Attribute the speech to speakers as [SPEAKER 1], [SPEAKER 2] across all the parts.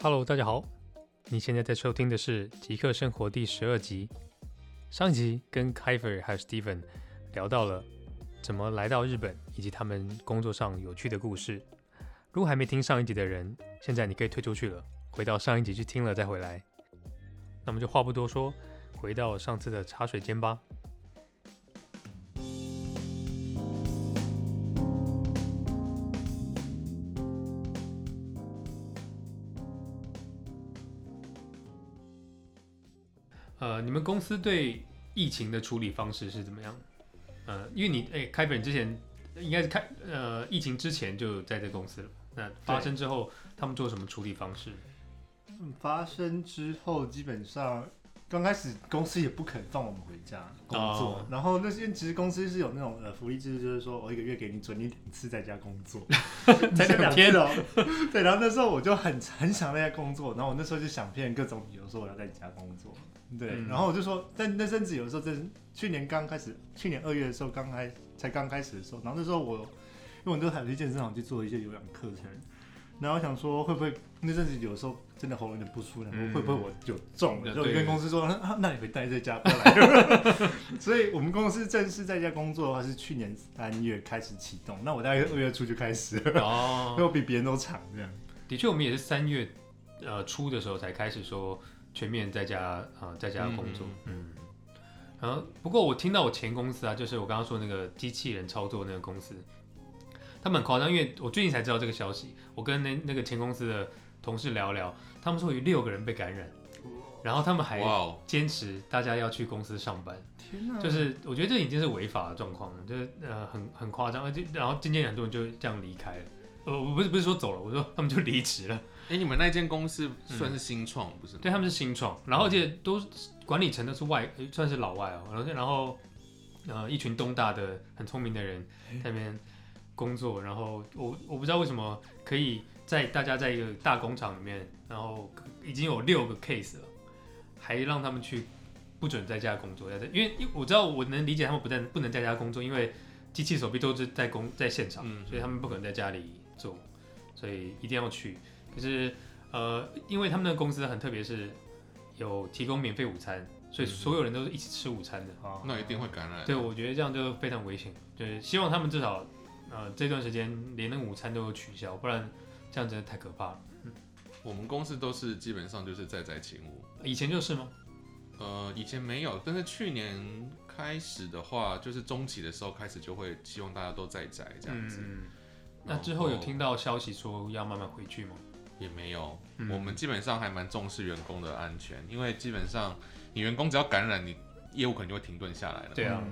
[SPEAKER 1] Hello，大家好，你现在在收听的是《极客生活》第十二集。上一集跟 Kiefer 还有 Steven 聊到了怎么来到日本，以及他们工作上有趣的故事。如果还没听上一集的人，现在你可以退出去了，回到上一集去听了再回来。那么就话不多说，回到上次的茶水间吧。呃，你们公司对疫情的处理方式是怎么样？呃，因为你哎，开本之前应该是开呃疫情之前就在这公司了。那发生之后，他们做什么处理方式？
[SPEAKER 2] 发生之后，基本上刚开始公司也不肯放我们回家工作。Oh. 然后那些其实公司是有那种呃福利制度，就是说我一个月给你准你两次在家工作，才两天哦。对，然后那时候我就很很想在家工作，然后我那时候就想骗各种理由说我要在家工作。对，嗯、然后我就说，但那阵子有的时候，在去年刚开始，去年二月的时候刚开才刚开始的时候，然后那时候我，因为我都还有去健身房去做一些有氧课程，然后我想说会不会那阵子有的时候真的喉咙有点不舒服，嗯、会不会我有中了？就跟公司说，啊、那你会待在家不要来。所以我们公司正式在家工作的话是去年三月开始启动，那我大概二月初就开始了，哦，因为我比别人都长这样。
[SPEAKER 1] 的确，我们也是三月呃初的时候才开始说。全面在家啊、呃，在家工作，嗯，然后不过我听到我前公司啊，就是我刚刚说那个机器人操作那个公司，他们很夸张，因为我最近才知道这个消息。我跟那那个前公司的同事聊聊，他们说有六个人被感染，然后他们还坚持大家要去公司上班。天哪！就是我觉得这已经是违法的状况了，就是呃很很夸张，而且然后渐渐很多人就这样离开了。呃，我不是不是说走了，我说他们就离职了。
[SPEAKER 3] 哎、欸，你们那间公司算是新创，嗯、不是？
[SPEAKER 1] 对，他们是新创，然后而且都管理层都是外，算是老外哦。然后然后呃，一群东大的很聪明的人在那边工作。然后我我不知道为什么可以在大家在一个大工厂里面，然后已经有六个 case 了，还让他们去不准在家工作。因为因为我知道我能理解他们不在不能在家工作，因为机器手臂都是在工在现场，嗯、所以他们不可能在家里做，所以一定要去。可是，呃，因为他们的公司很特别，是有提供免费午餐，所以所有人都是一起吃午餐的。
[SPEAKER 3] 哦，那一定会感染。
[SPEAKER 1] 对，我觉得这样就非常危险。就是希望他们至少，呃，这段时间连那午餐都有取消，不然这样真的太可怕了。嗯，
[SPEAKER 3] 我们公司都是基本上就是在宅勤务。
[SPEAKER 1] 以前就是吗？
[SPEAKER 3] 呃，以前没有，但是去年开始的话，就是中期的时候开始就会希望大家都在宅这样子。嗯，
[SPEAKER 1] 那之后有听到消息说要慢慢回去吗？
[SPEAKER 3] 也没有，嗯、我们基本上还蛮重视员工的安全，因为基本上你员工只要感染，你业务可能就会停顿下来了。
[SPEAKER 1] 对啊，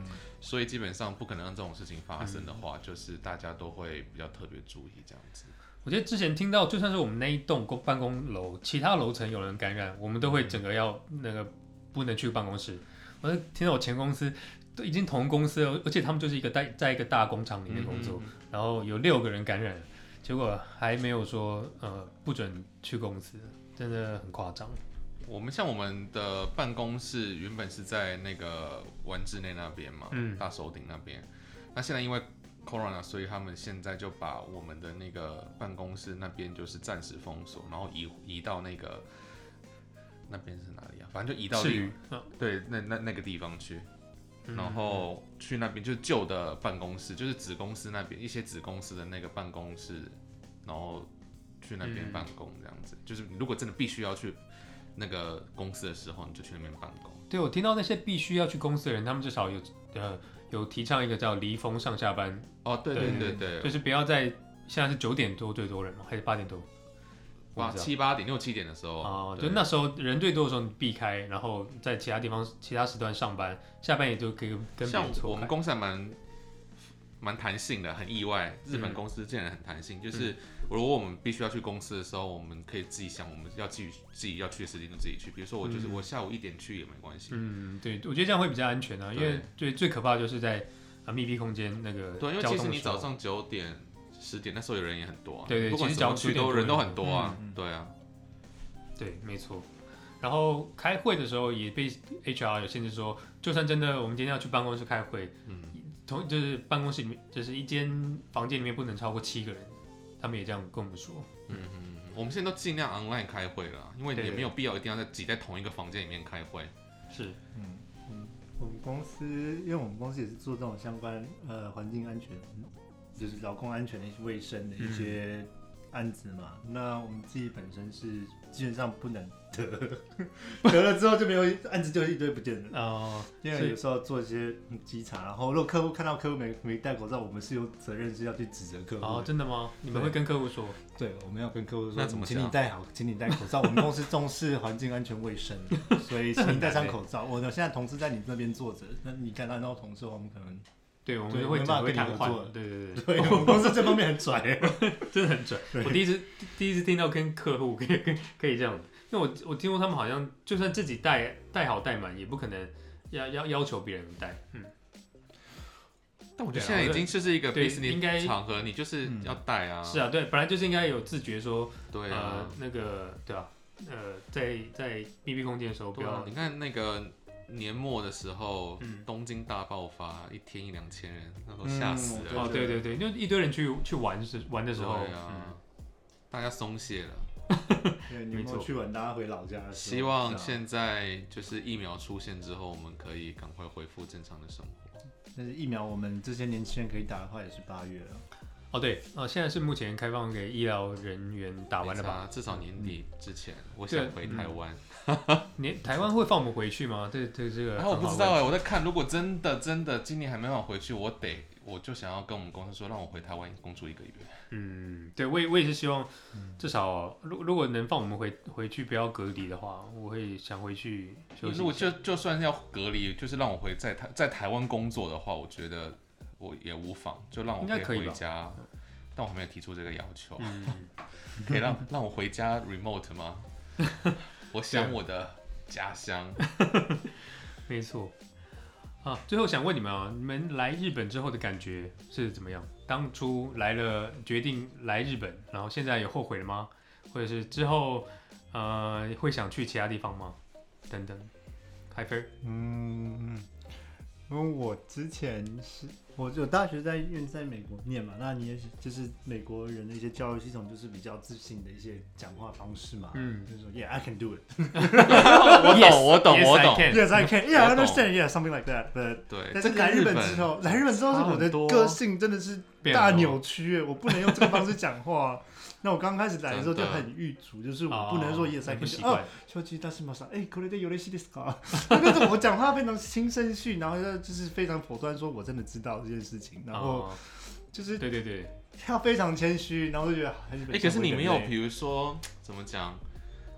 [SPEAKER 3] 所以基本上不可能让这种事情发生的话，嗯、就是大家都会比较特别注意这样子。
[SPEAKER 1] 我觉得之前听到，就算是我们那一栋公办公楼，其他楼层有人感染，我们都会整个要那个不能去办公室。我听到我前公司都已经同公司了，而且他们就是一个在在一个大工厂里面工作，然后有六个人感染。结果还没有说呃不准去公司，真的很夸张。
[SPEAKER 3] 我们像我们的办公室原本是在那个丸之内那边嘛，嗯，大手町那边。那现在因为 Corona，所以他们现在就把我们的那个办公室那边就是暂时封锁，然后移移到那个那边是哪里啊？反正就移到对那那那个地方去。然后去那边就是旧的办公室，就是子公司那边一些子公司的那个办公室，然后去那边办公这样子。嗯、就是如果真的必须要去那个公司的时候，你就去那边办公。
[SPEAKER 1] 对，我听到那些必须要去公司的人，他们至少有呃有提倡一个叫离峰上下班。
[SPEAKER 3] 哦，对对对对，
[SPEAKER 1] 就是不要在现在是九点多最多人吗？还是八点多？
[SPEAKER 3] 哇，七八点、六七点的时候
[SPEAKER 1] 哦，对就那时候人最多的时候，你避开，然后在其他地方、其他时段上班，下班也就可以跟别人错开。
[SPEAKER 3] 我们公司还蛮蛮弹性的，很意外，日本公司竟然很弹性。嗯、就是如果我们必须要去公司的时候，我们可以自己想，我们要自己自己要去的时间就自己去。比如说我就是我下午一点去也没关系。
[SPEAKER 1] 嗯，对，我觉得这样会比较安全啊，因为最最可怕的就是在啊密闭空间那个。
[SPEAKER 3] 对，因为其实你早上九点。十点那时候有人也很多啊，
[SPEAKER 1] 对对，
[SPEAKER 3] 不管什么区都人都很多啊，对啊，
[SPEAKER 1] 对，没错。然后开会的时候也被 HR 有限制说，就算真的我们今天要去办公室开会，嗯，同就是办公室里面就是一间房间里面不能超过七个人，他们也这样跟我们说。
[SPEAKER 3] 嗯嗯，我们现在都尽量 online 开会了，因为也没有必要一定要在挤在同一个房间里面开会。
[SPEAKER 1] 是，
[SPEAKER 2] 嗯嗯，我们公司因为我们公司也是做这种相关呃环境安全，就是劳工安全的一些卫生的一些案子嘛，嗯、那我们自己本身是基本上不能。得得了之后就没有案子，就一堆不见了哦。因为有时候做一些稽查，然后如果客户看到客户没没戴口罩，我们是有责任是要去指责客户。
[SPEAKER 1] 哦，真的吗？你们会跟客户说？
[SPEAKER 2] 对，我们要跟客户说。
[SPEAKER 3] 那怎么？
[SPEAKER 2] 请你戴好，请你戴口罩。我们公司重视环境安全卫生，所以请你戴上口罩。我的现在同事在你那边坐着，那你看到那个同事，我们可能
[SPEAKER 1] 对我们会会跟你合作。对对对，
[SPEAKER 2] 对，我们公司这方面很拽，
[SPEAKER 1] 真的很拽。我第一次第一次听到跟客户可以可以这样。因为我我听说他们好像就算自己带带好带满，也不可能要要要求别人带。嗯，
[SPEAKER 3] 但我觉得现在已经就是一个 business 场合，你就是要带啊。
[SPEAKER 1] 是啊，对，本来就是应该有自觉说，
[SPEAKER 3] 对啊，
[SPEAKER 1] 那个对吧？呃，在在密闭空间的时候不要。
[SPEAKER 3] 你看那个年末的时候，东京大爆发，一天一两千人，那都吓死了。
[SPEAKER 1] 哦，对对对，就一堆人去去玩是玩的时候，对啊
[SPEAKER 3] 大家松懈了。
[SPEAKER 2] 对，你们去玩，大家回老家。
[SPEAKER 3] 希望现在就是疫苗出现之后，我们可以赶快恢复正常的生活。
[SPEAKER 2] 但是疫苗，我们这些年轻人可以打的话，也是八月了。
[SPEAKER 1] 哦，对，哦，现在是目前开放给医疗人员打完了吧？
[SPEAKER 3] 至少年底之前，我想回台湾。
[SPEAKER 1] 年台湾会放我们回去吗？对对，这个。
[SPEAKER 3] 然后我不知道哎，我在看，如果真的真的今年还没办法回去，我得。我就想要跟我们公司说，让我回台湾工作一个月。
[SPEAKER 1] 嗯，对，我也我也是希望，至少如如果能放我们回回去不要隔离的话，我会想回去休息。
[SPEAKER 3] 如果就就算是要隔离，就是让我回在台在台湾工作的话，我觉得我也无妨，就让我可以回家。但我还没有提出这个要求。嗯、可以让让我回家 remote 吗？我想我的家乡。
[SPEAKER 1] 没错。啊，最后想问你们啊，你们来日本之后的感觉是怎么样？当初来了，决定来日本，然后现在有后悔了吗？或者是之后，呃，会想去其他地方吗？等等，开分。
[SPEAKER 2] 嗯，因为我之前是。我就大学在因为在美国念嘛，那你也是就是美国人的一些教育系统就是比较自信的一些讲话方式嘛，嗯，就是说 Yeah, I can do it。
[SPEAKER 3] 我懂，我懂，我懂。
[SPEAKER 2] Yes, I can. Yeah, I understand. Yeah, something like that. But
[SPEAKER 3] 对，
[SPEAKER 2] 但是来日本之后，来日本之后是我的个性真的是大扭曲，我不能用这个方式讲话。那我刚开始来的时候就很郁卒，就是我不能说 Yes, I can。哦，秋吉大师马上，哎，これでよろしいですか？那种我讲话非常轻声细，然后就是非常果断，说我真的知道这件事情，然后就是
[SPEAKER 1] 对对对，
[SPEAKER 2] 要非常谦虚，然后就觉得
[SPEAKER 3] 哎，可是你没有，比如说怎么讲？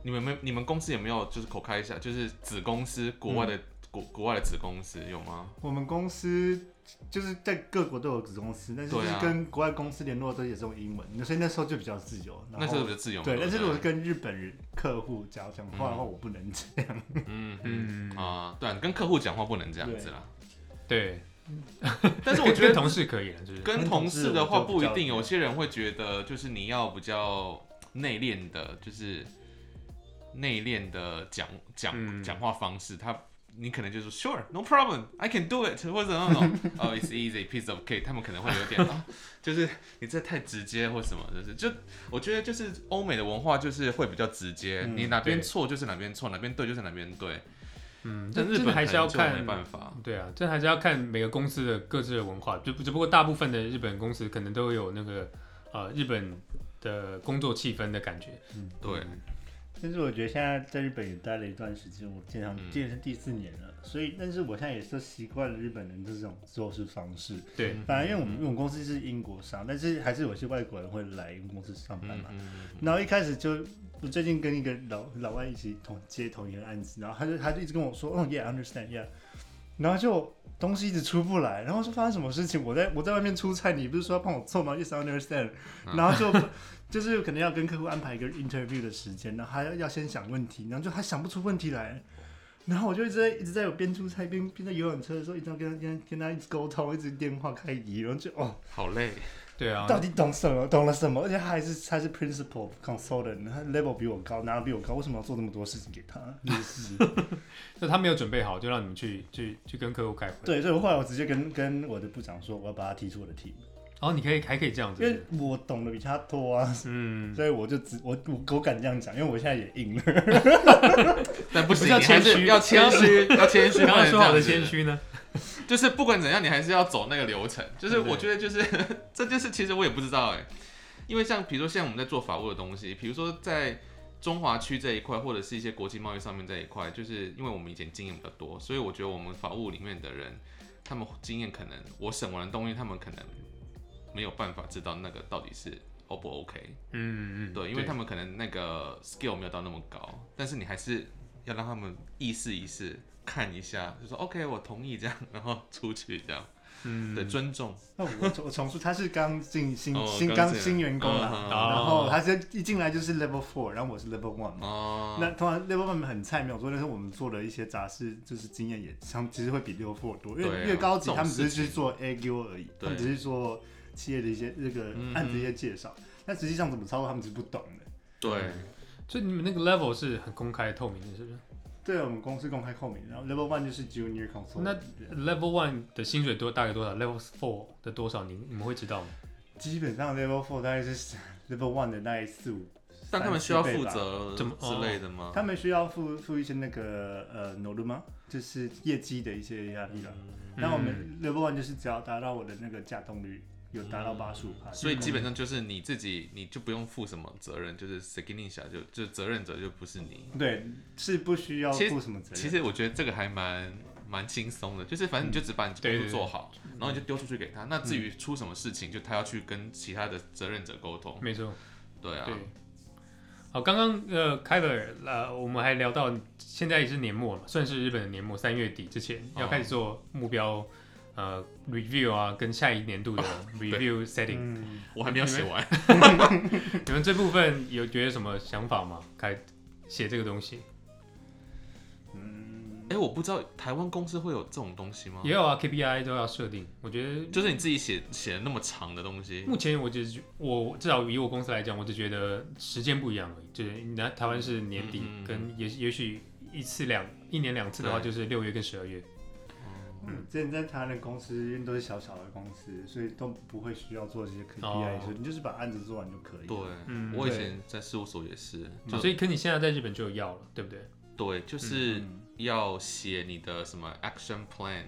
[SPEAKER 3] 你们没，你们公司有没有就是口开一下，就是子公司国外的国国外的子公司有吗？
[SPEAKER 2] 我们公司。 就是在各国都有子公司，但是就是跟国外公司联络都也是用英文，所以那时候就比较自由。
[SPEAKER 3] 那时候比较自由。
[SPEAKER 2] 对，但是如果是跟日本人客户讲讲话的话，我不能这样。
[SPEAKER 3] 嗯嗯啊，对，跟客户讲话不能这样子啦。
[SPEAKER 1] 对，
[SPEAKER 3] 但是我觉得
[SPEAKER 1] 同事可以了，就是
[SPEAKER 3] 跟同事的话不一定，有些人会觉得就是你要比较内敛的，就是内敛的讲讲讲话方式，他。你可能就说 Sure, no problem, I can do it，或者那种哦、oh,，It's easy, piece of cake，他们可能会有点、哦，就是你这太直接或什么，就是就我觉得就是欧美的文化就是会比较直接，嗯、你哪边错就是哪边错，哪边对就是哪边对。
[SPEAKER 1] 嗯，但日本还是要看，没办法。对啊，这还是要看每个公司的各自的文化，就只不过大部分的日本公司可能都有那个呃日本的工作气氛的感觉。
[SPEAKER 3] 嗯，对。
[SPEAKER 2] 但是我觉得现在在日本也待了一段时间，我经常今年是第四年了，嗯、所以但是我现在也是习惯了日本人这种做事方式。
[SPEAKER 1] 对，
[SPEAKER 2] 反正因为我们我们公司是英国商，但是还是有些外国人会来我们公司上班嘛。然后一开始就我最近跟一个老老外一起同接同一个案子，然后他就他就一直跟我说，哦，Yeah，understand，Yeah。然后就东西一直出不来，然后说发生什么事情？我在我在外面出差，你不是说要帮我做吗？Yes, I understand。然后就。就是可能要跟客户安排一个 interview 的时间，然后还要要先想问题，然后就还想不出问题来，然后我就一直在一直在有边出差边边在游览车的时候，一直要跟他跟他跟他一直沟通，一直电话开机，然后就哦，
[SPEAKER 3] 好累。
[SPEAKER 1] 对啊，
[SPEAKER 2] 到底懂什么？懂了什么？而且他还是他是 principal consultant，他 level 比我高，拿的比我高，为什么要做那么多事情给他？就是，
[SPEAKER 1] 就他没有准备好，就让你们去去去跟客户开会。
[SPEAKER 2] 对，所以我后来我直接跟跟我的部长说，我要把他踢出我的 team。
[SPEAKER 1] 哦，你可以还可以这样子，
[SPEAKER 2] 因为我懂得比他多啊，嗯，所以我就只我我我敢这样讲，因为我现在也硬了。
[SPEAKER 3] 但不行，要谦虚，要谦虚，要谦虚。
[SPEAKER 1] 刚才说好的谦虚呢？
[SPEAKER 3] 就是不管怎样，你还是要走那个流程。就是我觉得，就是 这件事，其实我也不知道哎。因为像比如说，现在我们在做法务的东西，比如说在中华区这一块，或者是一些国际贸易上面这一块，就是因为我们以前经验比较多，所以我觉得我们法务里面的人，他们经验可能我审完的东西，他们可能。没有办法知道那个到底是 O 不 OK，嗯嗯，对，因为他们可能那个 skill 没有到那么高，但是你还是要让他们意试一试，看一下，就说 OK，我同意这样，然后出去这样，嗯，对，尊重。
[SPEAKER 2] 那我我重述，他是刚进新新刚新员工啦，然后他是一进来就是 level four，然后我是 level one 嘛，那通常 level one 很菜没有做，但是我们做的一些杂事就是经验也相其实会比 level four 多，因为越高级他们只是去做 AQ 而已，他们只是说。企业的一些这个案子一些介绍，嗯、但实际上怎么操作他们是不懂的。
[SPEAKER 3] 对，
[SPEAKER 1] 所以你们那个 level 是很公开透明的，是不是？
[SPEAKER 2] 对，我们公司公开透明。然后 level one 就是 junior consultant。
[SPEAKER 1] 那 level one 的薪水多大概多少？level four 的多少？你你们会知道吗？
[SPEAKER 2] 基本上 level four 大概是 level one 的那一四五。
[SPEAKER 3] 但他们需要负责怎么之类的吗？哦、
[SPEAKER 2] 他们需要负负一些那个呃 note 吗？就是业绩的一些压力了。那、嗯、我们 level one 就是只要达到我的那个价动率。有达到八十五趴，
[SPEAKER 3] 所以基本上就是你自己，你就不用负什么责任，就是责任者就就责任者就不是你。
[SPEAKER 2] 对，是不需要负什么责任。
[SPEAKER 3] 其实我觉得这个还蛮蛮轻松的，就是反正你就只把你工作做好，然后你就丢出去给他。那至于出什么事情，就他要去跟其他的责任者沟通。
[SPEAKER 1] 没错，
[SPEAKER 3] 对啊。
[SPEAKER 1] 好，刚刚呃，Kyler 呃，我们还聊到现在也是年末了，算是日本的年末，三月底之前要开始做目标。呃，review 啊，跟下一年度的 review setting，、嗯、
[SPEAKER 3] 我还没有写完。
[SPEAKER 1] 你们这部分有觉得什么想法吗？开写这个东西？
[SPEAKER 3] 嗯，哎、欸，我不知道台湾公司会有这种东西吗？
[SPEAKER 1] 也有啊，KPI 都要设定。我觉得
[SPEAKER 3] 就是你自己写写那么长的东西。
[SPEAKER 1] 目前我就是我至少以我公司来讲，我就觉得时间不一样而已。就是台台湾是年底，跟也也许一次两一年两次的话，就是六月跟十二月。
[SPEAKER 2] 嗯，之前在台湾的公司，因为都是小小的公司，所以都不会需要做这些 KPI，所以你就是把案子做完就可以。
[SPEAKER 3] 对，嗯，我以前在事务所也是，
[SPEAKER 1] 所以可你现在在日本就有要了，对不对？
[SPEAKER 3] 对，就是要写你的什么 action plan，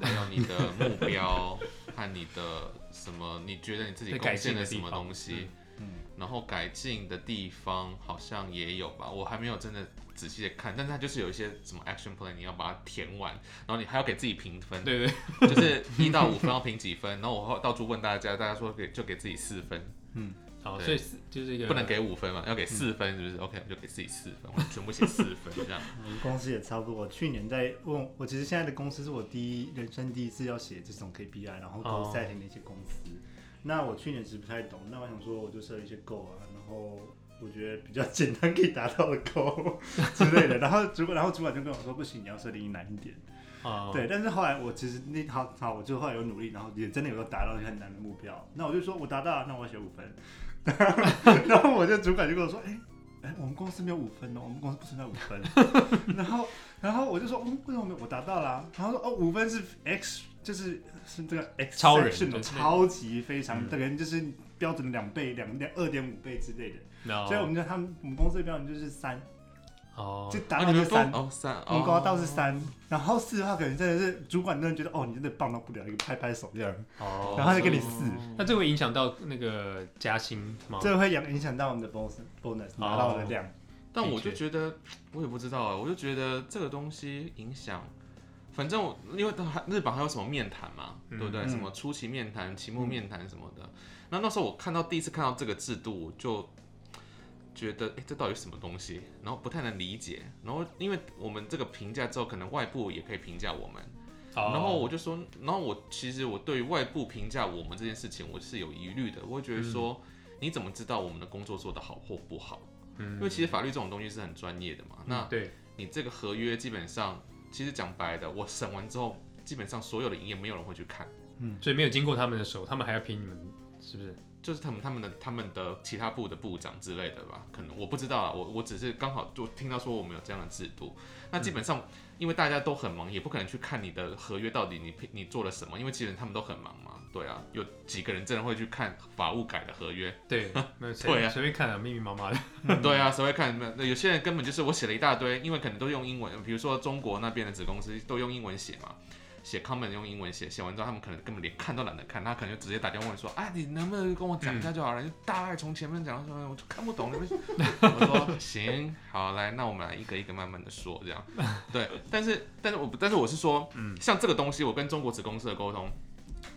[SPEAKER 3] 还有你的目标 和你的什么，你觉得你自己贡献了什么东西，嗯，然后改进的地方好像也有吧，我还没有真的。仔细的看，但是它就是有一些什么 action plan，你要把它填完，然后你还要给自己评分。对对，就是一到五分要评几分，然后我到处问大家，大家说给就给自己四分。嗯，
[SPEAKER 1] 好，所以就是一个
[SPEAKER 3] 不能给五分嘛，要给四分，是不是？OK，我就给自己四分，我全部写四分 这样。
[SPEAKER 2] 我们公司也差不多。我去年在问，我其实现在的公司是我第一人生第一次要写这种 KPI，然后 goal setting 的一些公司。那我去年其实不太懂，那我想说我就设一些 goal 啊，然后。我觉得比较简单可以达到的 goal 之类的，然后主管，然后主管就跟我说不行，你要设定难一点。哦。对，但是后来我其实那好好，我就后来有努力，然后也真的有个达到一个很难的目标。那我就说我达到了，那我要写五分。然后我就主管就跟我说，哎、欸、哎、欸，我们公司没有五分哦，我们公司不存在五分。然后然后我就说，嗯，为什么没有？我达到了、啊。然后说哦，五分是 X，就是是这个 X
[SPEAKER 1] 超人，
[SPEAKER 2] 超级非常的人，就是标准的两倍、两两二点五倍之类的。No. 所以我们就他们我们公司的标准就是三，哦，就达到是三，哦三，我们高到是三，然后四的话可能真的是主管真的觉得哦你真的棒到不了，一个拍拍手这样，哦，然后他就给你四，
[SPEAKER 1] 那这会影响到那个加薪吗？
[SPEAKER 2] 这会影影响到我们的 bonus bonus 拿到的量，
[SPEAKER 3] 但我就觉得我也不知道啊，我就觉得这个东西影响，反正我因为日本还有什么面谈嘛，对不对？什么初期面谈、期末面谈什么的，那那时候我看到第一次看到这个制度就。觉得哎，这到底是什么东西？然后不太能理解。然后因为我们这个评价之后，可能外部也可以评价我们。Oh. 然后我就说，然后我其实我对于外部评价我们这件事情，我是有疑虑的。我会觉得说，嗯、你怎么知道我们的工作做得好或不好？嗯，因为其实法律这种东西是很专业的嘛。嗯、那对你这个合约，基本上其实讲白的，我审完之后，基本上所有的营业没有人会去看。
[SPEAKER 1] 嗯，所以没有经过他们的手，他们还要评你们。是不是？
[SPEAKER 3] 就是他们他们的他们的其他部的部长之类的吧？可能我不知道啊，我我只是刚好就听到说我们有这样的制度。那基本上，因为大家都很忙，也不可能去看你的合约到底你你做了什么，因为其实他们都很忙嘛。对啊，有几个人真的会去看法务改的合约？
[SPEAKER 1] 对，没有
[SPEAKER 3] 对啊，
[SPEAKER 1] 随便看啊，密密麻麻的。
[SPEAKER 3] 对啊，谁会看？那有些人根本就是我写了一大堆，因为可能都用英文，比如说中国那边的子公司都用英文写嘛。写 comment 用英文写，写完之后他们可能根本连看都懒得看，他可能就直接打电话问说：“啊，你能不能跟我讲一下就好了？”嗯、就大概从前面讲到什么，我就看不懂。你们 我说行，好，来，那我们来一个一个慢慢的说，这样。对，但是但是我但是我是说，嗯，像这个东西，我跟中国子公司的沟通，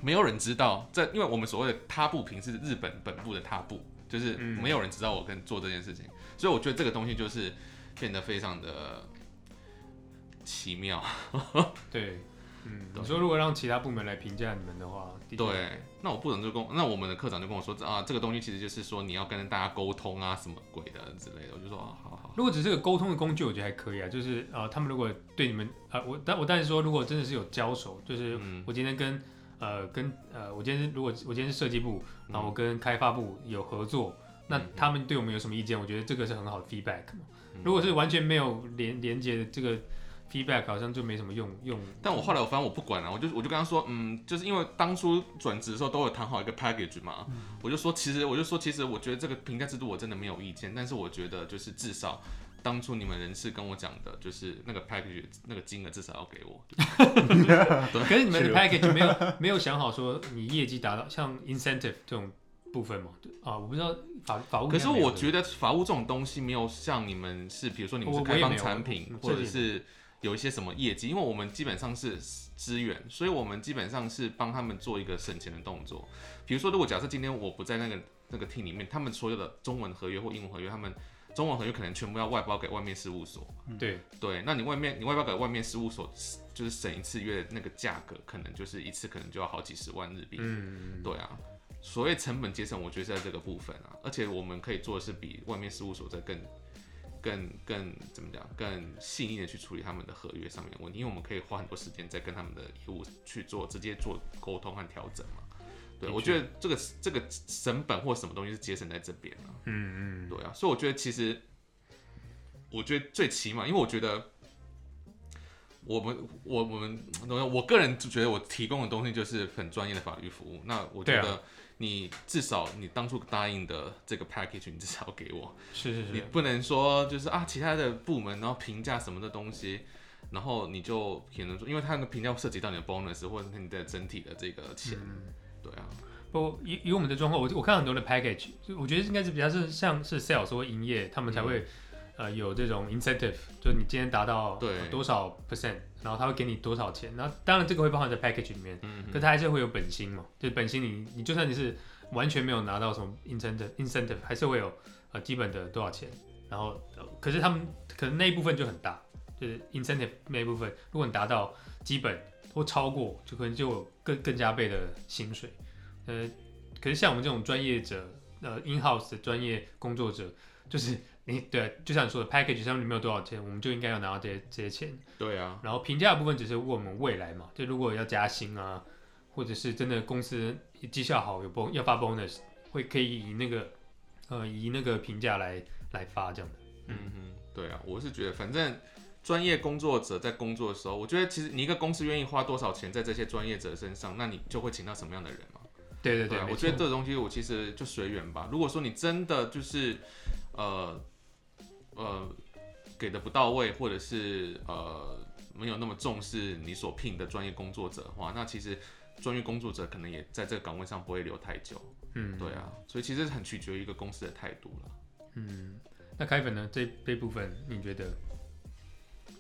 [SPEAKER 3] 没有人知道。这因为我们所谓的他部平是日本本部的他部，就是没有人知道我跟做这件事情，所以我觉得这个东西就是变得非常的奇妙。
[SPEAKER 1] 对。嗯，你说如果让其他部门来评价你们的话，
[SPEAKER 3] 对，那我部长就跟那我们的课长就跟我说啊，这个东西其实就是说你要跟大家沟通啊，什么鬼的之类的。我就说啊，好好。
[SPEAKER 1] 如果只是个沟通的工具，我觉得还可以啊。就是啊，他们如果对你们啊，我但我但是说，如果真的是有交手，就是我今天跟、嗯、呃跟呃，我今天如果我今天是设计部，然后我跟开发部有合作，嗯、那他们对我们有什么意见？我觉得这个是很好的 feedback 嘛。如果是完全没有连连接的这个。Feedback 好像就没什么用用，
[SPEAKER 3] 但我后来我发现我不管了，我就我就跟他说，嗯，就是因为当初转职的时候都有谈好一个 package 嘛，嗯、我就说其实我就说其实我觉得这个评价制度我真的没有意见，但是我觉得就是至少当初你们人事跟我讲的，就是那个 package 那个金额至少要给我。
[SPEAKER 1] 对，可是你们的 package 没有没有想好说你业绩达到像 incentive 这种部分嘛？啊，我不知道法法务。
[SPEAKER 3] 可是我觉得法务这种东西没有像你们是，比如说你们是开放产品或者是。有一些什么业绩，因为我们基本上是资源，所以我们基本上是帮他们做一个省钱的动作。比如说，如果假设今天我不在那个那个 team 里面，他们所有的中文合约或英文合约，他们中文合约可能全部要外包给外面事务所。
[SPEAKER 1] 对
[SPEAKER 3] 对，那你外面你外包给外面事务所，就是省一次约的那个价格，可能就是一次可能就要好几十万日币。嗯，对啊，所谓成本节省，我觉得是在这个部分啊，而且我们可以做的是比外面事务所在更。更更怎么讲？更细腻的去处理他们的合约上面的问题，因为我们可以花很多时间在跟他们的业务去做直接做沟通和调整嘛。对，我觉得这个这个成本或什么东西是节省在这边啊。嗯嗯，对啊，所以我觉得其实，我觉得最起码，因为我觉得我们我我们我个人就觉得我提供的东西就是很专业的法律服务。那我觉得。你至少你当初答应的这个 package，你至少要给我。
[SPEAKER 1] 是是是。
[SPEAKER 3] 你不能说就是啊，其他的部门然后评价什么的东西，然后你就可能说，因为他的评价涉及到你的 bonus 或者是你的整体的这个钱。嗯、对啊。
[SPEAKER 1] 不，以以我们的状况，我我看很多的 package，我觉得应该是比较是像是 sales 或营业，他们才会、嗯、呃有这种 incentive，就是你今天达到多少 percent。然后他会给你多少钱？然后当然这个会包含在 package 里面，嗯，可他还是会有本薪嘛，就是本薪你你就算你是完全没有拿到什么 incentive incentive，还是会有呃基本的多少钱。然后可是他们可能那一部分就很大，就是 incentive 那一部分，如果你达到基本或超过，就可能就有更更加倍的薪水。呃，可是像我们这种专业者，呃 in house 的专业工作者，就是。你对，就像你说的，package 上面没有多少钱，我们就应该要拿到这些这些钱。
[SPEAKER 3] 对啊。然
[SPEAKER 1] 后评价的部分只是问我们未来嘛，就如果要加薪啊，或者是真的公司绩效好有 bon 要发 bonus，会可以以那个呃以那个评价来来发这样的。
[SPEAKER 3] 嗯嗯，对啊，我是觉得反正专业工作者在工作的时候，我觉得其实你一个公司愿意花多少钱在这些专业者身上，那你就会请到什么样的人嘛。
[SPEAKER 1] 对对对，
[SPEAKER 3] 对啊，我觉得这个东西我其实就随缘吧。如果说你真的就是呃。呃，给的不到位，或者是呃没有那么重视你所聘的专业工作者的话，那其实专业工作者可能也在这个岗位上不会留太久。嗯，对啊，所以其实很取决于一个公司的态度了。
[SPEAKER 1] 嗯，那凯粉呢？这这部分你觉得？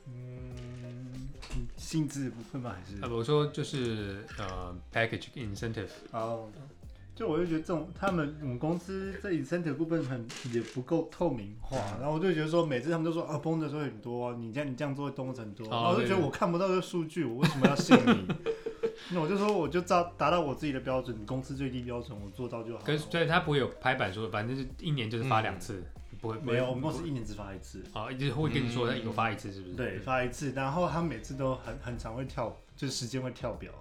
[SPEAKER 2] 嗯，薪资部分吗？还是？
[SPEAKER 1] 啊，我说就是呃，package incentive。
[SPEAKER 2] 哦。就我就觉得这种他们我们公司这 incentive 部分很也不够透明化，然后我就觉得说每次他们都说啊 bonus 说很多，你这样你这样做会多很多，然后我就觉得我看不到这个数据，我为什么要信你？那我就说我就照达到我自己的标准，公司最低标准我做到就好。
[SPEAKER 1] 可是对他不会有拍板说，反正是一年就是发两次，不会
[SPEAKER 2] 没有我们公司一年只发一次
[SPEAKER 1] 啊，就是会跟你说有发一次是不是？
[SPEAKER 2] 对，发一次，然后他每次都很很常会跳，就是时间会跳表。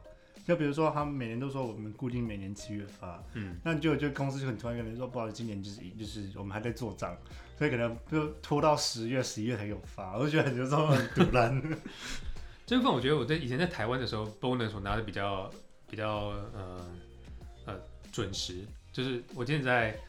[SPEAKER 2] 就比如说他们每年都说我们固定每年七月发，嗯，那就就公司就很突然跟人说，不好意思，今年就是就是我们还在做账，所以可能就拖到十月、十一月才有发，我就觉得有时候很突然。
[SPEAKER 1] 这部分我觉得我在以前在台湾的时候，bonus 我拿的比较比较呃呃准时，就是我现在在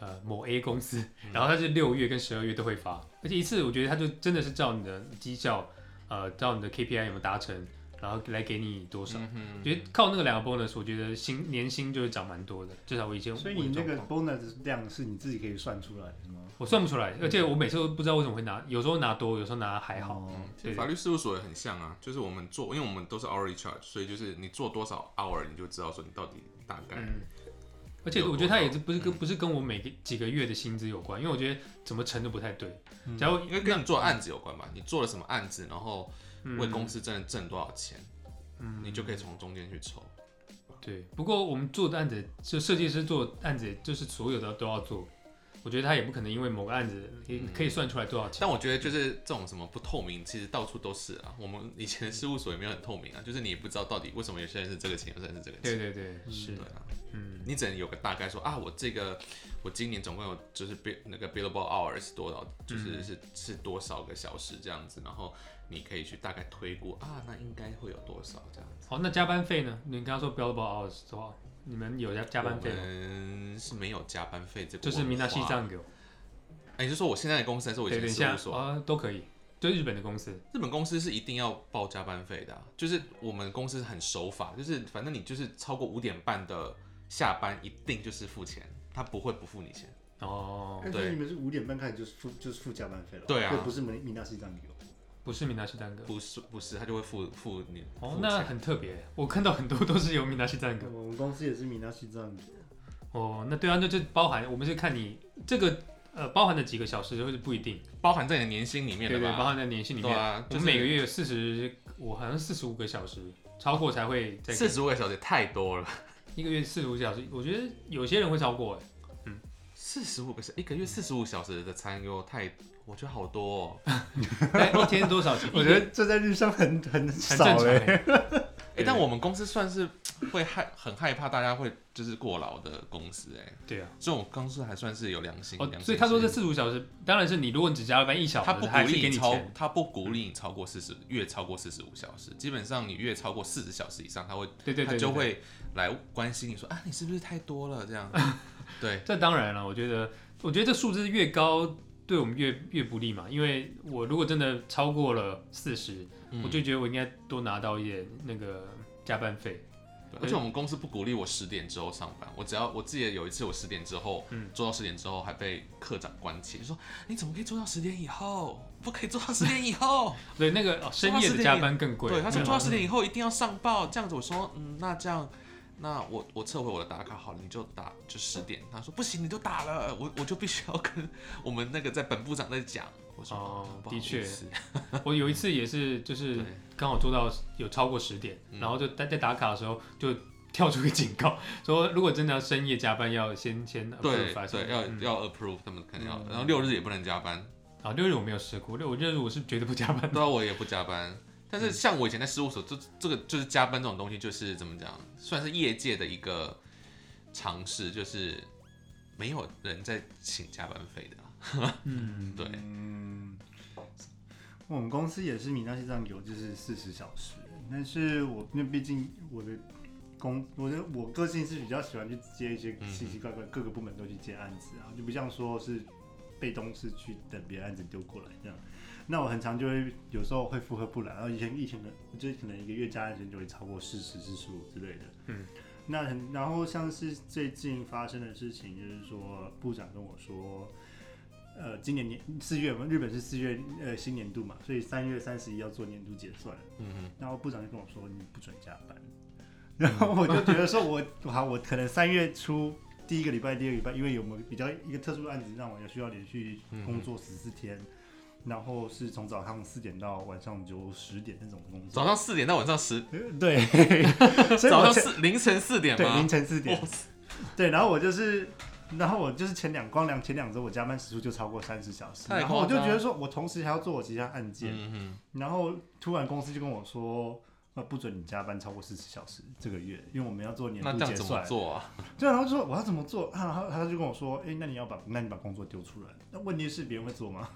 [SPEAKER 1] 呃某 A 公司，然后它是六月跟十二月都会发，而且一次我觉得它就真的是照你的绩效，呃，照你的 KPI 有没有达成。然后来给你多少？嗯、觉得靠那个两个 bonus，我觉得薪年薪就会涨蛮多的，至少我以前。
[SPEAKER 2] 所以你那个 bonus 量是你自己可以算出来的吗？
[SPEAKER 1] 我算不出来，而且我每次都不知道为什么会拿，有时候拿多，有时候拿还好。
[SPEAKER 3] 法律事务所也很像啊，就是我们做，因为我们都是 hourly charge，所以就是你做多少 hour，你就知道说你到底大概。
[SPEAKER 1] 嗯、而且我觉得它也是不是跟、嗯、不是跟我每个几个月的薪资有关，因为我觉得怎么乘都不太对。假如
[SPEAKER 3] 应该跟你做案子有关吧，你做了什么案子，然后。为公司真的挣多少钱，嗯，你就可以从中间去抽。
[SPEAKER 1] 对，不过我们做的案子，就设计师做案子，就是所有的都要做。我觉得他也不可能因为某个案子可以可以算出来多少钱。
[SPEAKER 3] 但我觉得就是这种什么不透明，其实到处都是啊。我们以前的事务所也没有很透明啊，就是你也不知道到底为什么有些人是这个钱，有些人是这个钱。
[SPEAKER 1] 对对对，是的。嗯，
[SPEAKER 3] 你只能有个大概说啊，我这个我今年总共有就是 bill 那个 billable hours 多少，就是是是多少个小时这样子，然后。你可以去大概推估啊，那应该会有多少这样子。
[SPEAKER 1] 好，那加班费呢？你刚刚说 billable hours 的话，你们有加加班费吗？
[SPEAKER 3] 嗯，是没有加班费这个。
[SPEAKER 1] 就是みなし残业。
[SPEAKER 3] 哎，你是说我现在的公司还是我以前的事务所
[SPEAKER 1] 啊？都可以。对日本的公司，
[SPEAKER 3] 日本公司是一定要报加班费的啊。就是我们公司很守法，就是反正你就是超过五点半的下班，一定就是付钱，他不会不付你钱。
[SPEAKER 1] 哦，
[SPEAKER 2] 对。所以你们是五点半开始就是付就是付加班费了？
[SPEAKER 3] 对啊，
[SPEAKER 2] 不是みみなし残业。
[SPEAKER 1] 不是みなし残业，
[SPEAKER 3] 不是不是，他就会付付你。
[SPEAKER 1] 哦，那很特别，我看到很多都是有みなし残业。
[SPEAKER 2] 我们公司也是みなし残业。
[SPEAKER 1] 哦，那对啊，那就包含我们是看你这个呃包含的几个小时，或者不一定
[SPEAKER 3] 包含在你的年薪里面的吧？
[SPEAKER 1] 对对，包含在年薪里面。
[SPEAKER 3] 啊，
[SPEAKER 1] 我们每个月有四十，我好像四十五个小时，超过才会再。
[SPEAKER 3] 四十五个小时也太多了，
[SPEAKER 1] 一个月四十五小时，我觉得有些人会超过哎。
[SPEAKER 3] 嗯，四十五个小一个月四十五小时的餐又太。我觉得好多哦，
[SPEAKER 1] 一天多少钱？
[SPEAKER 2] 我觉得这在日上很很少哎。
[SPEAKER 3] 哎，但我们公司算是会害很害怕大家会就是过劳的公司哎。
[SPEAKER 1] 对啊，
[SPEAKER 3] 这种公司还算是有良心。
[SPEAKER 1] 哦所以他说这四十五小时，当然是你如果你只加班一小时，
[SPEAKER 3] 他不鼓励你超，他不鼓励你超过四十，越超过四十五小时。基本上你越超过四十小时以上，他会
[SPEAKER 1] 对对对，
[SPEAKER 3] 他就会来关心你说啊，你是不是太多了这样？对，
[SPEAKER 1] 这当然了，我觉得我觉得这数字越高。对我们越越不利嘛，因为我如果真的超过了四十，嗯，我就觉得我应该多拿到一点那个加班费。
[SPEAKER 3] 而且我们公司不鼓励我十点之后上班，我只要我记得有一次我十点之后，嗯，做到十点之后还被课长关切，就说你怎么可以做到十点以后？不可以做到十点以后。
[SPEAKER 1] 对，那个深夜的加班更贵。
[SPEAKER 3] 对，他说做到十点以后一定要上报，这样子我说，嗯，那这样。那我我撤回我的打卡好了，你就打就十点。他说不行，你就打了，我我就必须要跟我们那个在本部长在讲。我说
[SPEAKER 1] 哦，的确，我有一次也是，就是刚好做到有超过十点，然后就在在打卡的时候就跳出个警告，说如果真的要深夜加班，要先先
[SPEAKER 3] 对对要要 approve，他们肯定要，然后六日也不能加班。
[SPEAKER 1] 啊，六日我没有试过，六日我是绝对不加班。
[SPEAKER 3] 对，我也不加班。但是像我以前在事务所，这这个就是加班这种东西，就是怎么讲，算是业界的一个尝试，就是没有人在请加班费的。嗯，对。
[SPEAKER 2] 嗯，我们公司也是みなし残业，就是四十小时。但是我因为毕竟我的工，我的我个性是比较喜欢去接一些奇奇怪怪各个部门都去接案子啊，就不像说是被动式去等别的案子丢过来这样。 那我很常就会有时候会负荷不来，然后以前疫情的，就可能一个月加班时间就会超过四十、四十五之类的。嗯，那很然后像是最近发生的事情，就是说部长跟我说，呃，今年年四月嘛，日本是四月呃新年度嘛，所以三月三十一要做年度结算。嗯哼，然后部长就跟我说，你不准加班。然后我就觉得说我，我 好，我可能三月初第一个礼拜、第二个礼拜，因为有没有比较一个特殊的案子，让我要需要连续工作十四天。嗯然后是从早上四点到晚上九十点那种工作。
[SPEAKER 3] 早上四点到晚上十，
[SPEAKER 2] 对，
[SPEAKER 3] 早上四凌晨四点吗？
[SPEAKER 2] 对，凌晨四点。对，然后我就是，然后我就是前两光两前两周我加班时数就超过三十小时，然后我就觉得说，我同时还要做我其他案件，嗯、然后突然公司就跟我说，呃，不准你加班超过四十小时这个月，因为我们要做年度结算。
[SPEAKER 3] 对啊，
[SPEAKER 2] 然后就说我要怎么做？然后他就跟我说，哎、欸，那你要把那你把工作丢出来。那问题是别人会做吗？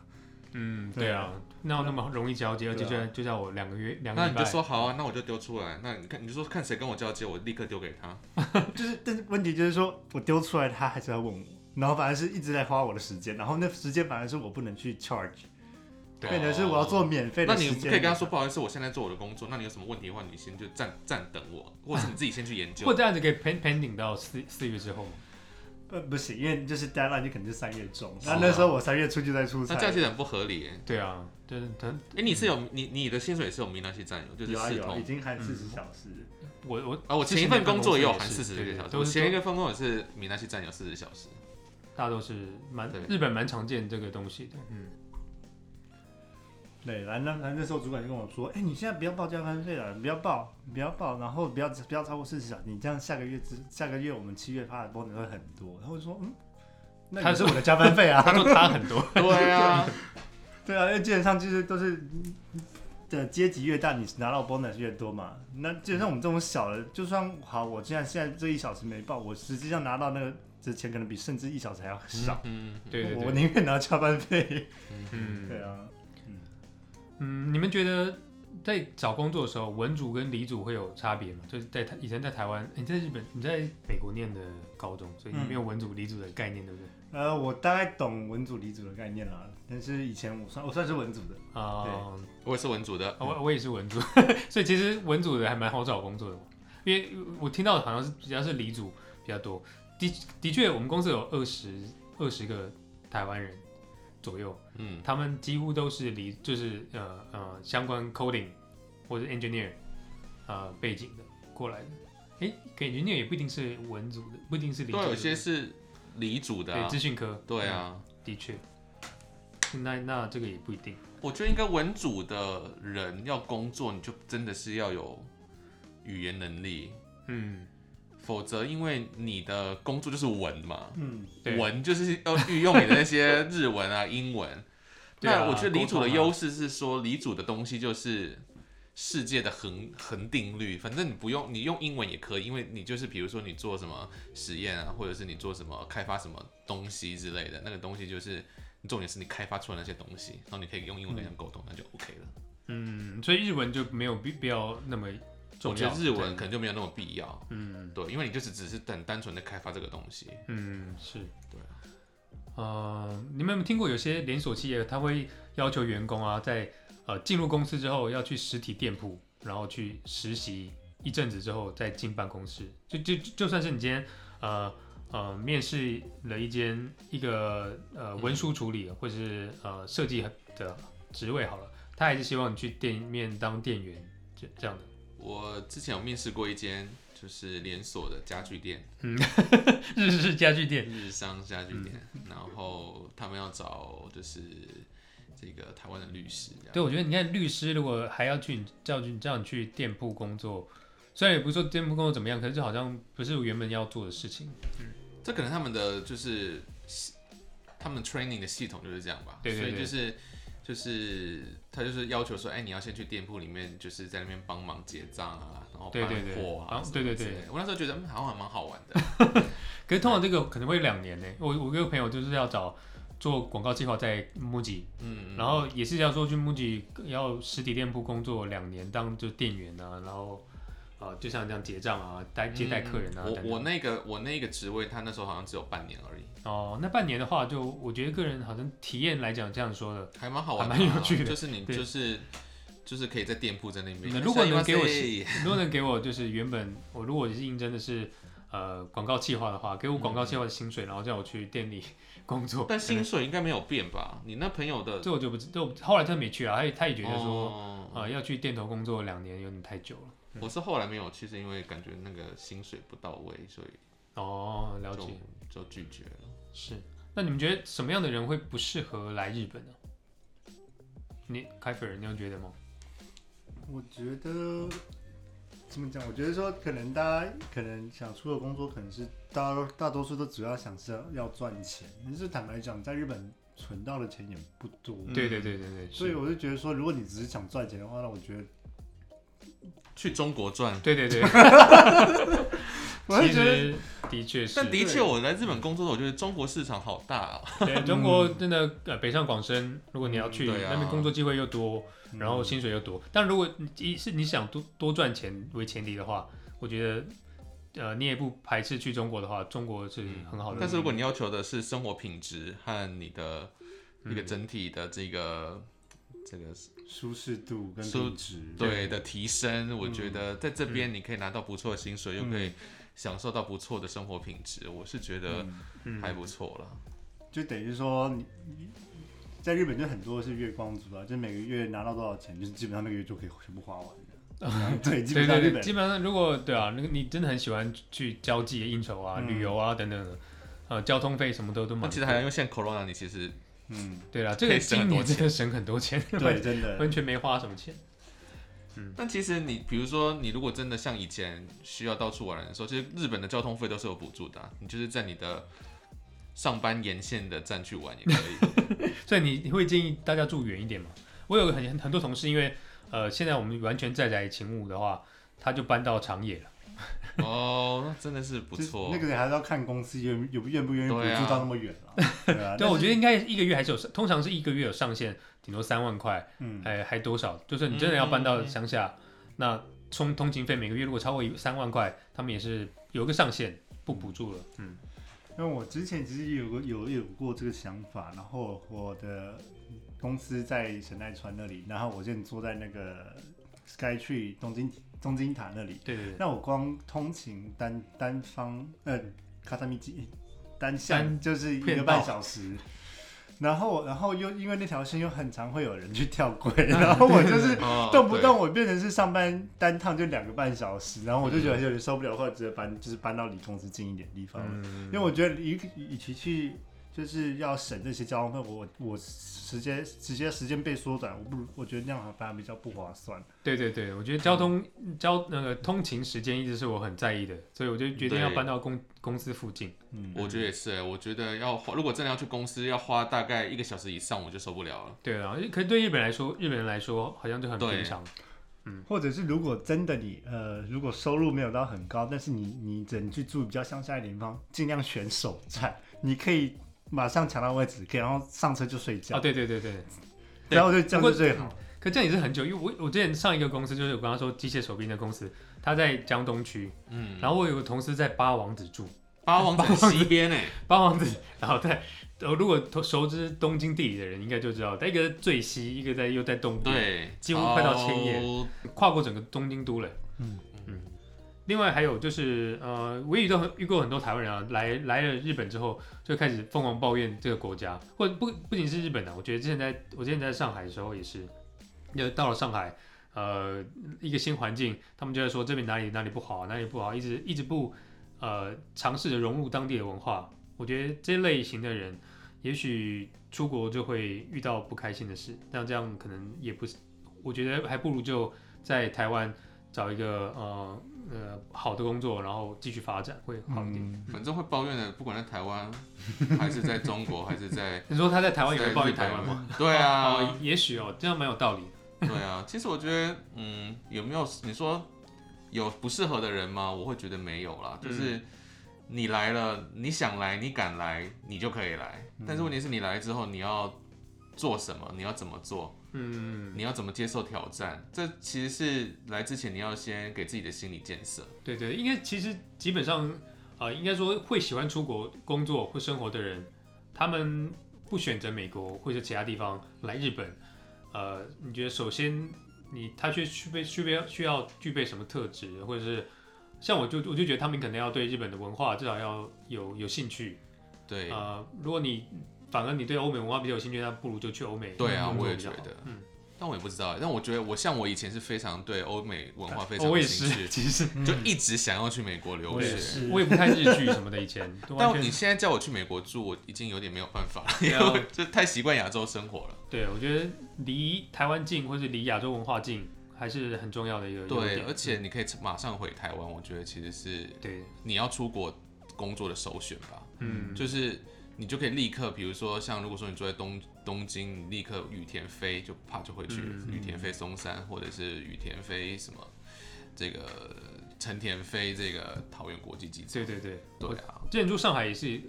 [SPEAKER 1] 嗯，对啊，那那么容易交接，而且就就叫我两个月两个月。
[SPEAKER 3] 那你就说好啊，那我就丢出来。那你看，你就说看谁跟我交接，我立刻丢给他。
[SPEAKER 2] 就是，但是问题就是说我丢出来，他还是要问我，然后反而是一直在花我的时间，然后那时间反而是我不能去 charge。变成是我要做免费的，
[SPEAKER 3] 那你可以跟他说不好意思，我现在做我的工作。那你有什么问题的话，你先就暂暂等我，或者是你自己先去研究。
[SPEAKER 1] 或这样子可以 pending 到四四月之后。
[SPEAKER 2] 呃，不行，因为就是 deadline 就肯定是三月中，那那时候我三月初就在出差。
[SPEAKER 3] 那这样其实很不合理。
[SPEAKER 1] 对啊，就是他。哎，
[SPEAKER 3] 你是有你你的薪水是有明那些占有，就是四通
[SPEAKER 2] 已经含四十小时。
[SPEAKER 1] 我我
[SPEAKER 3] 啊，我前一份工作也有含四十个小时，我前一个份工作也是明那些占有四十小时。
[SPEAKER 1] 大都是蛮日本蛮常见这个东西的，嗯。
[SPEAKER 2] 对，然后那那时候主管就跟我说：“哎，你现在不要报加班费了，不要报，不要报，然后不要不要超过四十小时，你这样下个月之下个月我们七月发的 bonus 会很多。”然后我就说：“嗯，那他是我的加班费啊。”
[SPEAKER 1] 他说差很多。
[SPEAKER 3] 对啊，
[SPEAKER 2] 对啊，因为基本上就是都是的阶级越大，你拿到 bonus 越多嘛。那基本上我们这种小的，就算好，我现在现在这一小时没报，我实际上拿到那个这钱可能比甚至一小时还要少。
[SPEAKER 1] 嗯，对对对，
[SPEAKER 2] 我宁愿拿加班费。
[SPEAKER 1] 嗯，
[SPEAKER 2] 对啊。
[SPEAKER 1] 嗯，你们觉得在找工作的时候，文组跟理组会有差别吗？就是在台以前在台湾，你在日本，你在美国念的高中，所以你没有文组理组的概念，对不对？
[SPEAKER 2] 呃，我大概懂文组理组的概念啦，但是以前我算我算是文组的啊，
[SPEAKER 1] 对、
[SPEAKER 3] 我也是文组的，
[SPEAKER 1] 我我也是文组，所以其实文组的还蛮好找工作的，因为我听到的好像是比较是理组比较多。的的确，我们公司有二十二十个台湾人。左右，嗯，他们几乎都是离，就是呃呃相关 coding 或者 engineer 呃背景的过来的。哎，engineer 也不一定是文组的，不一定是理组的。
[SPEAKER 3] 对，有些是理组的、啊，
[SPEAKER 1] 对，资讯科。
[SPEAKER 3] 对啊，
[SPEAKER 1] 嗯、的确。那那这个也不一定。
[SPEAKER 3] 我觉得应该文组的人要工作，你就真的是要有语言能力，嗯。否则，因为你的工作就是文嘛，嗯，文就是要运用你的那些日文啊、英文。那我觉得理主的优势是说，理主的东西就是世界的恒恒定律，反正你不用，你用英文也可以，因为你就是比如说你做什么实验啊，或者是你做什么开发什么东西之类的，那个东西就是重点是你开发出来那些东西，然后你可以用英文跟人沟通，那就 OK 了。
[SPEAKER 1] 嗯，所以日文就没有必必要那么。
[SPEAKER 3] 我觉得日文可能就没有那么必要，嗯，对，因为你就是只是等单纯的开发这个东西，
[SPEAKER 1] 嗯，是。
[SPEAKER 3] 对。啊，
[SPEAKER 1] 呃，你们有没有听过有些连锁企业，他会要求员工啊，在呃进入公司之后要去实体店铺，然后去实习一阵子之后再进办公室，就就就算是你今天呃呃面试了一间一个呃文书处理或者是呃设计的职位好了，他还是希望你去店面当店员，这这样的。
[SPEAKER 3] 我之前有面试过一间就是连锁的家具店，
[SPEAKER 1] 嗯，日式家具店，
[SPEAKER 3] 日商家具店，嗯、然后他们要找就是这个台湾的律师。
[SPEAKER 1] 对，我觉得你看律师如果还要去叫去叫你去店铺工作，虽然也不是说店铺工作怎么样，可是就好像不是我原本要做的事情。嗯，
[SPEAKER 3] 这可能他们的就是他们 training 的系统就是这样吧。
[SPEAKER 1] 对对对，
[SPEAKER 3] 所以就是。就是他就是要求说，哎，你要先去店铺里面，就是在那边帮忙结账啊，然后搬货啊，
[SPEAKER 1] 对对对。
[SPEAKER 3] 我那时候觉得好像还蛮好玩的。
[SPEAKER 1] 可是通常这个可能会两年呢。我我一个朋友就是要找做广告计划在 MUJI，嗯，然后也是要说去 MUJI 要实体店铺工作两年，当就店员啊，然后。呃，就像这样结账啊，待接待客人啊。
[SPEAKER 3] 我我那个我那个职位，他那时候好像只有半年而已。
[SPEAKER 1] 哦，那半年的话，就我觉得个人好像体验来讲，这样说的
[SPEAKER 3] 还蛮好玩，
[SPEAKER 1] 蛮有趣的。
[SPEAKER 3] 就是你就是就是可以在店铺在那边。
[SPEAKER 1] 如果能给我，如果能给我，就是原本我如果是应征的是呃广告计划的话，给我广告计划的薪水，然后叫我去店里工作。
[SPEAKER 3] 但薪水应该没有变吧？你那朋友的
[SPEAKER 1] 这我就不知，就后来他没去啊，他他也觉得说啊要去店头工作两年有点太久了。
[SPEAKER 3] 我是后来没有去，是因为感觉那个薪水不到位，所以
[SPEAKER 1] 哦，了解，
[SPEAKER 3] 就拒绝了。
[SPEAKER 1] 是，那你们觉得什么样的人会不适合来日本呢？你凯菲尔，你有觉得吗？
[SPEAKER 2] 我觉得怎么讲？我觉得说，可能大家可能想出的工作，可能是大大多数都主要想是要要赚钱。但是坦白讲，在日本存到的钱也不多。
[SPEAKER 1] 对对对对对。
[SPEAKER 2] 所以我就觉得说，如果你只是想赚钱的话，那我觉得。
[SPEAKER 3] 去中国赚。
[SPEAKER 1] 对对对。
[SPEAKER 2] 我觉得
[SPEAKER 1] 的确是，
[SPEAKER 3] 但的确我来日本工作的，我觉得中国市场好大哦。
[SPEAKER 1] 对，中国真的呃北上广深，如果你要去那边工作机会又多，然后薪水又多。但如果你是你想多多赚钱为前提的话，我觉得呃你也不排斥去中国的话，中国是很好的。
[SPEAKER 3] 但是如果你要求的是生活品质和你的一个整体的这个这个
[SPEAKER 2] 舒适度跟品质。
[SPEAKER 3] 对的提升，我觉得在这边你可以拿到不错的薪水，又可以。享受到不错的生活品质，我是觉得还不错了。
[SPEAKER 2] 就等于说，你在日本就很多是月光族啊，就每个月拿到多少钱，就是基本上那个月就可以全部花完。对，基本上
[SPEAKER 1] 基本上如果对啊，那个你真的很喜欢去交际、应酬啊、旅游啊等等的，呃，交通费什么都都蛮。
[SPEAKER 3] 其实还因为现在 Corona，你其实
[SPEAKER 1] 嗯，对啦，这个今年真的省很多钱，
[SPEAKER 2] 对，真的
[SPEAKER 1] 完全没花什么钱。
[SPEAKER 3] 嗯，但其实你比如说，你如果真的像以前需要到处玩的时候，其实日本的交通费都是有补助的，啊，你就是在你的上班沿线的站去玩也可以。
[SPEAKER 1] 所以你你会建议大家住远一点吗？我有很很多同事，因为呃现在我们完全在宅勤务的话，他就搬到长野了。
[SPEAKER 3] 哦，那真的是不错。
[SPEAKER 2] 那个还是要看公司愿有愿不愿意补助到那么远了。对啊，
[SPEAKER 1] 对，我觉得应该一个月还是有，通常是一个月有上限。顶多三万块，嗯，还还多少？就是你真的要搬到乡下，嗯、那充通勤费每个月如果超过三万块，他们也是有个上限，不补助了。嗯，
[SPEAKER 2] 因为我之前其实有个有有过这个想法，然后我的公司在神奈川那里，然后我现在坐在那个 Skytree 东京东京塔那里，
[SPEAKER 1] 对对对，
[SPEAKER 2] 那我光通勤单单方呃卡萨米基单向就是一个半小时。然后，然后又因为那条线又很常会有人去跳轨，然后我就是动不动我变成是上班单趟就两个半小时，然后我就觉得有点受不了，或者直接搬，就是搬到离公司近一点的地方，因为我觉得与与其去。就是要省这些交通费，我我时间直接时间被缩短，我不如我觉得那样反而比较不划算。
[SPEAKER 1] 对对对，我觉得交通交那个通勤时间一直是我很在意的，所以我就决定要搬到公公司附近。
[SPEAKER 3] 嗯，我觉得也是，我觉得要花，如果真的要去公司，要花大概一个小时以上，我就受不了了。
[SPEAKER 1] 对啊，可是对日本来说，日本人来说好像就很平常。
[SPEAKER 2] 嗯，或者是如果真的你呃，如果收入没有到很高，但是你你只能去住比较乡下一点地方，尽量选首站，你可以。马上抢到位置，然后上车就睡觉。
[SPEAKER 1] 啊，对对对对，
[SPEAKER 2] 然后就这样就最好。
[SPEAKER 1] 可这样也是很久，因为我我之前上一个公司就是我刚刚说机械手臂的公司，他在江东区，嗯，然后我有个同事在八王子住，
[SPEAKER 3] 八王子西边诶，
[SPEAKER 1] 八王子，然后在呃，如果熟知东京地理的人应该就知道，他一个最西，一个在又在东边，
[SPEAKER 3] 对，
[SPEAKER 1] 几乎快到千叶，跨过整个东京都了，嗯。另外还有就是，呃，我也遇到遇过很多台湾人啊，来来了日本之后就开始疯狂抱怨这个国家，或不不仅是日本的，我觉得之前在我之前在上海的时候也是，就到了上海，呃，一个新环境，他们就在说这边哪里哪里不好，哪里不好，一直一直不呃尝试着融入当地的文化。我觉得这类型的人，也许出国就会遇到不开心的事，但这样可能也不是，我觉得还不如就在台湾找一个呃。呃，好的工作，然后继续发展会好一点。
[SPEAKER 3] 嗯、反正会抱怨的，不管在台湾，还是在中国，还是在
[SPEAKER 1] 你说他在台湾也会抱怨台湾吗？
[SPEAKER 3] 对啊，
[SPEAKER 1] 哦、也许哦，这样蛮有道理。
[SPEAKER 3] 对啊，其实我觉得，嗯，有没有你说有不适合的人吗？我会觉得没有啦。就是你来了，你想来，你敢来，你就可以来。但是问题是你来之后，你要做什么？你要怎么做？嗯，你要怎么接受挑战？这其实是来之前你要先给自己的心理建设。
[SPEAKER 1] 对对，应该其实基本上，啊、呃，应该说会喜欢出国工作或生活的人，他们不选择美国或者其他地方来日本。呃，你觉得首先你他去具备具备需要具备什么特质，或者是像我就我就觉得他们可能要对日本的文化至少要有有兴趣。
[SPEAKER 3] 对，
[SPEAKER 1] 呃，如果你。反而你对欧美文化比较有兴趣，那不如就去欧美。
[SPEAKER 3] 对啊，我也觉得。嗯，但我也不知道。但我觉得，我像我以前是非常对欧美文化非常有兴趣，
[SPEAKER 1] 其实
[SPEAKER 3] 就一直想要去美国留学。
[SPEAKER 1] 我也是，我也不看日剧什么的以前。
[SPEAKER 3] 但你现在叫我去美国住，我已经有点没有办法了，因为就太习惯亚洲生活了。
[SPEAKER 1] 对，我觉得离台湾近或是离亚洲文化近还是很重要的一个。
[SPEAKER 3] 对，而且你可以马上回台湾，我觉得其实是对你要出国工作的首选吧。嗯，就是。你就可以立刻，比如说像如果说你住在东东京，你立刻羽田飞就啪就回去，羽、嗯、田飞松山或者是羽田飞什么这个成田飞这个桃园国际机场。
[SPEAKER 1] 对对对，
[SPEAKER 3] 对啊，
[SPEAKER 1] 之前住上海也是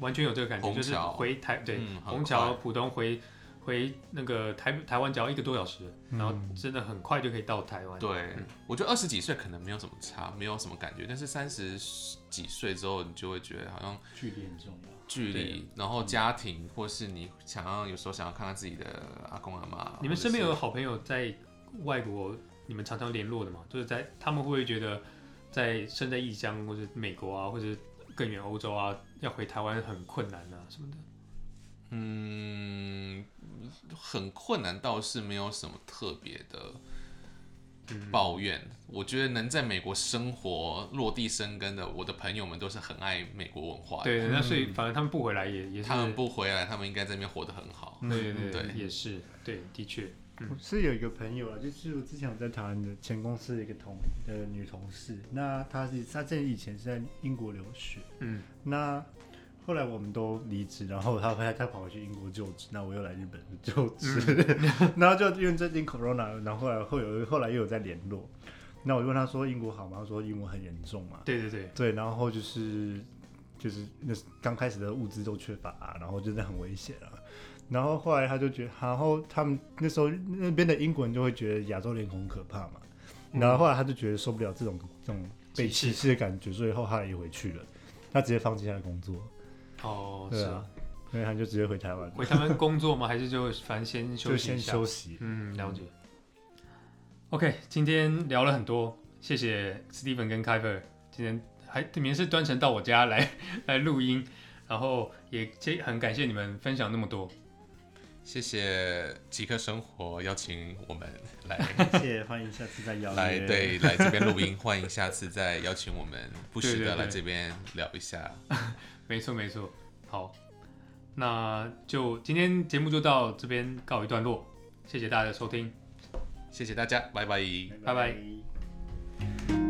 [SPEAKER 1] 完全有这个感觉，就是回台对虹桥浦东回。回那个台台湾只要一个多小时，然后真的很快就可以到台湾。
[SPEAKER 3] 对，嗯、我觉得二十几岁可能没有什么差，没有什么感觉，但是三十几岁之后，你就会觉得好像
[SPEAKER 2] 距离很重要。
[SPEAKER 3] 距离，然后家庭，或是你想要有时候想要看看自己的阿公阿妈。
[SPEAKER 1] 你们身边有好朋友在外国，你们常常联络的吗？就是在他们会不会觉得在身在异乡，或者美国啊，或者更远欧洲啊，要回台湾很困难啊什么的？
[SPEAKER 3] 嗯，很困难，倒是没有什么特别的抱怨。嗯、我觉得能在美国生活、落地生根的，我的朋友们都是很爱美国文化的。
[SPEAKER 1] 对，那所以反正他们不回来也也是。
[SPEAKER 3] 他们不回来，他们应该在那边活得很好。
[SPEAKER 1] 对对对，对也是，对，的确。
[SPEAKER 2] 我是有一个朋友啊，就是我之前我在台湾的前公司的一个同呃女同事，那她是她在以前是在英国留学，嗯，那。后来我们都离职，然后他他他跑回去英国就职，那我又来日本就职，嗯、然后就因为最近 corona，然后后来后有后来又有在联络，那我就问他说英国好吗？他说英国很严重嘛。
[SPEAKER 1] 对对对
[SPEAKER 2] 对，然后就是就是那刚开始的物资都缺乏，啊，然后真的很危险啊。然后后来他就觉得，然后他们那时候那边的英国人就会觉得亚洲脸孔可怕嘛，嗯、然后后来他就觉得受不了这种这种被歧视的感觉，所以后来也回去了，他直接放弃他的工作。
[SPEAKER 1] 哦，是啊，
[SPEAKER 2] 所以他就直接回台湾。
[SPEAKER 1] 回台湾工作吗？还是就反正先休息一下？
[SPEAKER 2] 就先休息。
[SPEAKER 1] 嗯，了解。OK，今天聊了很多，谢谢 Steven 跟 Kiefer，今天还你们是专程到我家来 来录音，然后也很感谢你们分享那么多。
[SPEAKER 3] 谢谢极客生活邀请我们来，
[SPEAKER 2] 谢谢，欢迎下次再邀
[SPEAKER 3] 来，对，来这边录音，欢迎下次再邀请我们，不时的来这边聊一下。
[SPEAKER 1] 对对对没错没错，好，那就今天节目就到这边告一段落，谢谢大家的收听，
[SPEAKER 3] 谢谢大家，拜拜，
[SPEAKER 1] 拜拜。